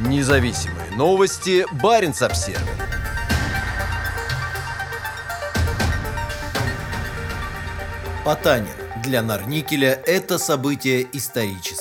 Независимые новости. Барин обсерва Потанин. Для Нарникеля это событие историческое.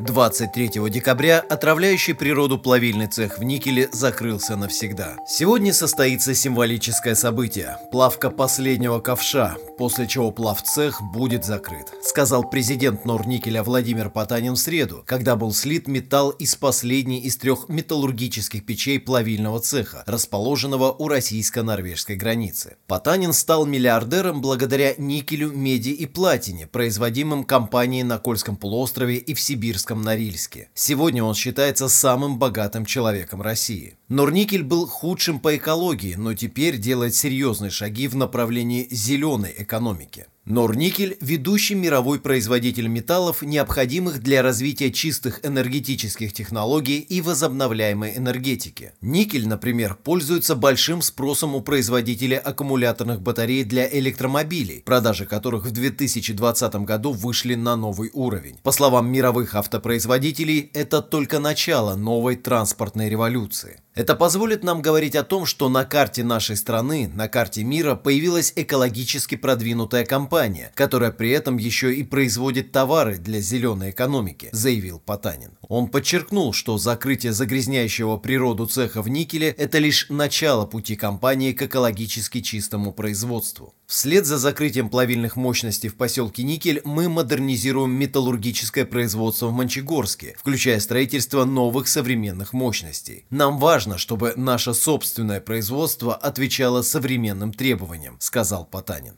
23 декабря отравляющий природу плавильный цех в Никеле закрылся навсегда. Сегодня состоится символическое событие – плавка последнего ковша, после чего плавцех будет закрыт, сказал президент Норникеля Владимир Потанин в среду, когда был слит металл из последней из трех металлургических печей плавильного цеха, расположенного у российско-норвежской границы. Потанин стал миллиардером благодаря никелю, меди и платине, производимым компанией на Кольском полуострове и в Сибирском Курском Норильске. Сегодня он считается самым богатым человеком России. Норникель был худшим по экологии, но теперь делает серьезные шаги в направлении зеленой экономики. Норникель – ведущий мировой производитель металлов, необходимых для развития чистых энергетических технологий и возобновляемой энергетики. Никель, например, пользуется большим спросом у производителей аккумуляторных батарей для электромобилей, продажи которых в 2020 году вышли на новый уровень. По словам мировых автопроизводителей, это только начало новой транспортной революции. Это позволит нам говорить о том, что на карте нашей страны, на карте мира появилась экологически продвинутая компания, которая при этом еще и производит товары для зеленой экономики, заявил Потанин. Он подчеркнул, что закрытие загрязняющего природу цеха в никеле – это лишь начало пути компании к экологически чистому производству. Вслед за закрытием плавильных мощностей в поселке Никель мы модернизируем металлургическое производство в Мончегорске, включая строительство новых современных мощностей. Нам важно, чтобы наше собственное производство отвечало современным требованиям, сказал Потанин.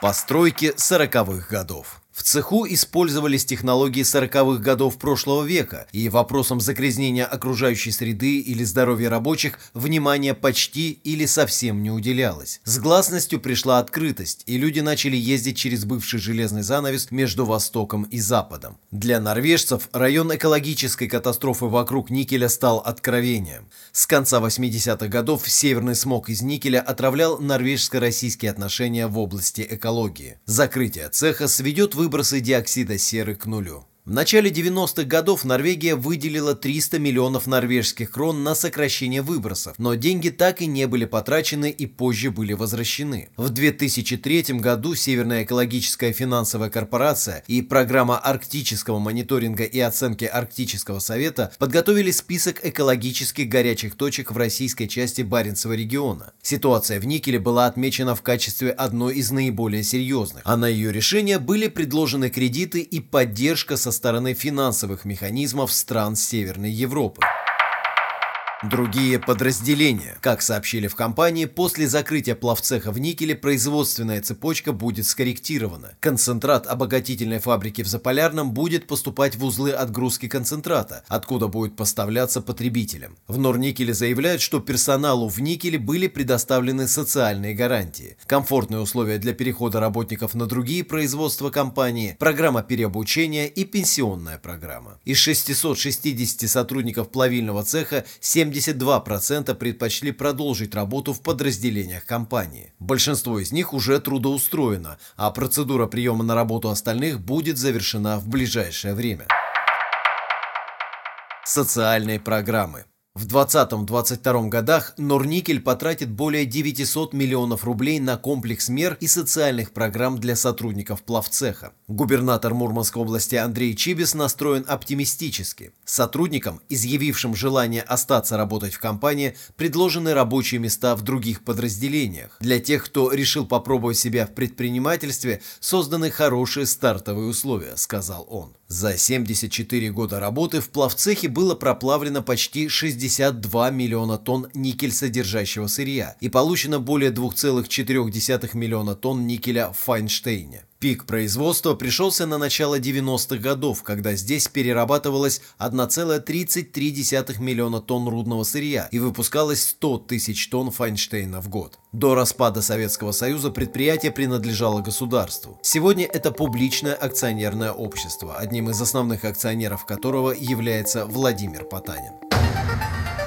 Постройки 40-х годов. В цеху использовались технологии 40-х годов прошлого века, и вопросам загрязнения окружающей среды или здоровья рабочих внимания почти или совсем не уделялось. С гласностью пришла открытость, и люди начали ездить через бывший железный занавес между Востоком и Западом. Для норвежцев район экологической катастрофы вокруг никеля стал откровением. С конца 80-х годов северный смог из никеля отравлял норвежско-российские отношения в области экологии. Закрытие цеха сведет выбросы диоксида серы к нулю. В начале 90-х годов Норвегия выделила 300 миллионов норвежских крон на сокращение выбросов, но деньги так и не были потрачены и позже были возвращены. В 2003 году Северная экологическая финансовая корпорация и программа арктического мониторинга и оценки Арктического совета подготовили список экологических горячих точек в российской части Баренцева региона. Ситуация в Никеле была отмечена в качестве одной из наиболее серьезных, а на ее решение были предложены кредиты и поддержка со стороны финансовых механизмов стран Северной Европы. Другие подразделения. Как сообщили в компании, после закрытия плавцеха в Никеле производственная цепочка будет скорректирована. Концентрат обогатительной фабрики в Заполярном будет поступать в узлы отгрузки концентрата, откуда будет поставляться потребителям. В Норникеле заявляют, что персоналу в Никеле были предоставлены социальные гарантии, комфортные условия для перехода работников на другие производства компании, программа переобучения и пенсионная программа. Из 660 сотрудников плавильного цеха 70 72% предпочли продолжить работу в подразделениях компании. Большинство из них уже трудоустроено, а процедура приема на работу остальных будет завершена в ближайшее время. Социальные программы в 2020-2022 годах Норникель потратит более 900 миллионов рублей на комплекс мер и социальных программ для сотрудников плавцеха. Губернатор Мурманской области Андрей Чибис настроен оптимистически. Сотрудникам, изъявившим желание остаться работать в компании, предложены рабочие места в других подразделениях. Для тех, кто решил попробовать себя в предпринимательстве, созданы хорошие стартовые условия, сказал он. За 74 года работы в плавцехе было проплавлено почти 62 миллиона тонн никель содержащего сырья и получено более 2,4 миллиона тонн никеля в Файнштейне. Пик производства пришелся на начало 90-х годов, когда здесь перерабатывалось 1,33 миллиона тонн рудного сырья и выпускалось 100 тысяч тонн Файнштейна в год. До распада Советского Союза предприятие принадлежало государству. Сегодня это публичное акционерное общество, одним из основных акционеров которого является Владимир Потанин.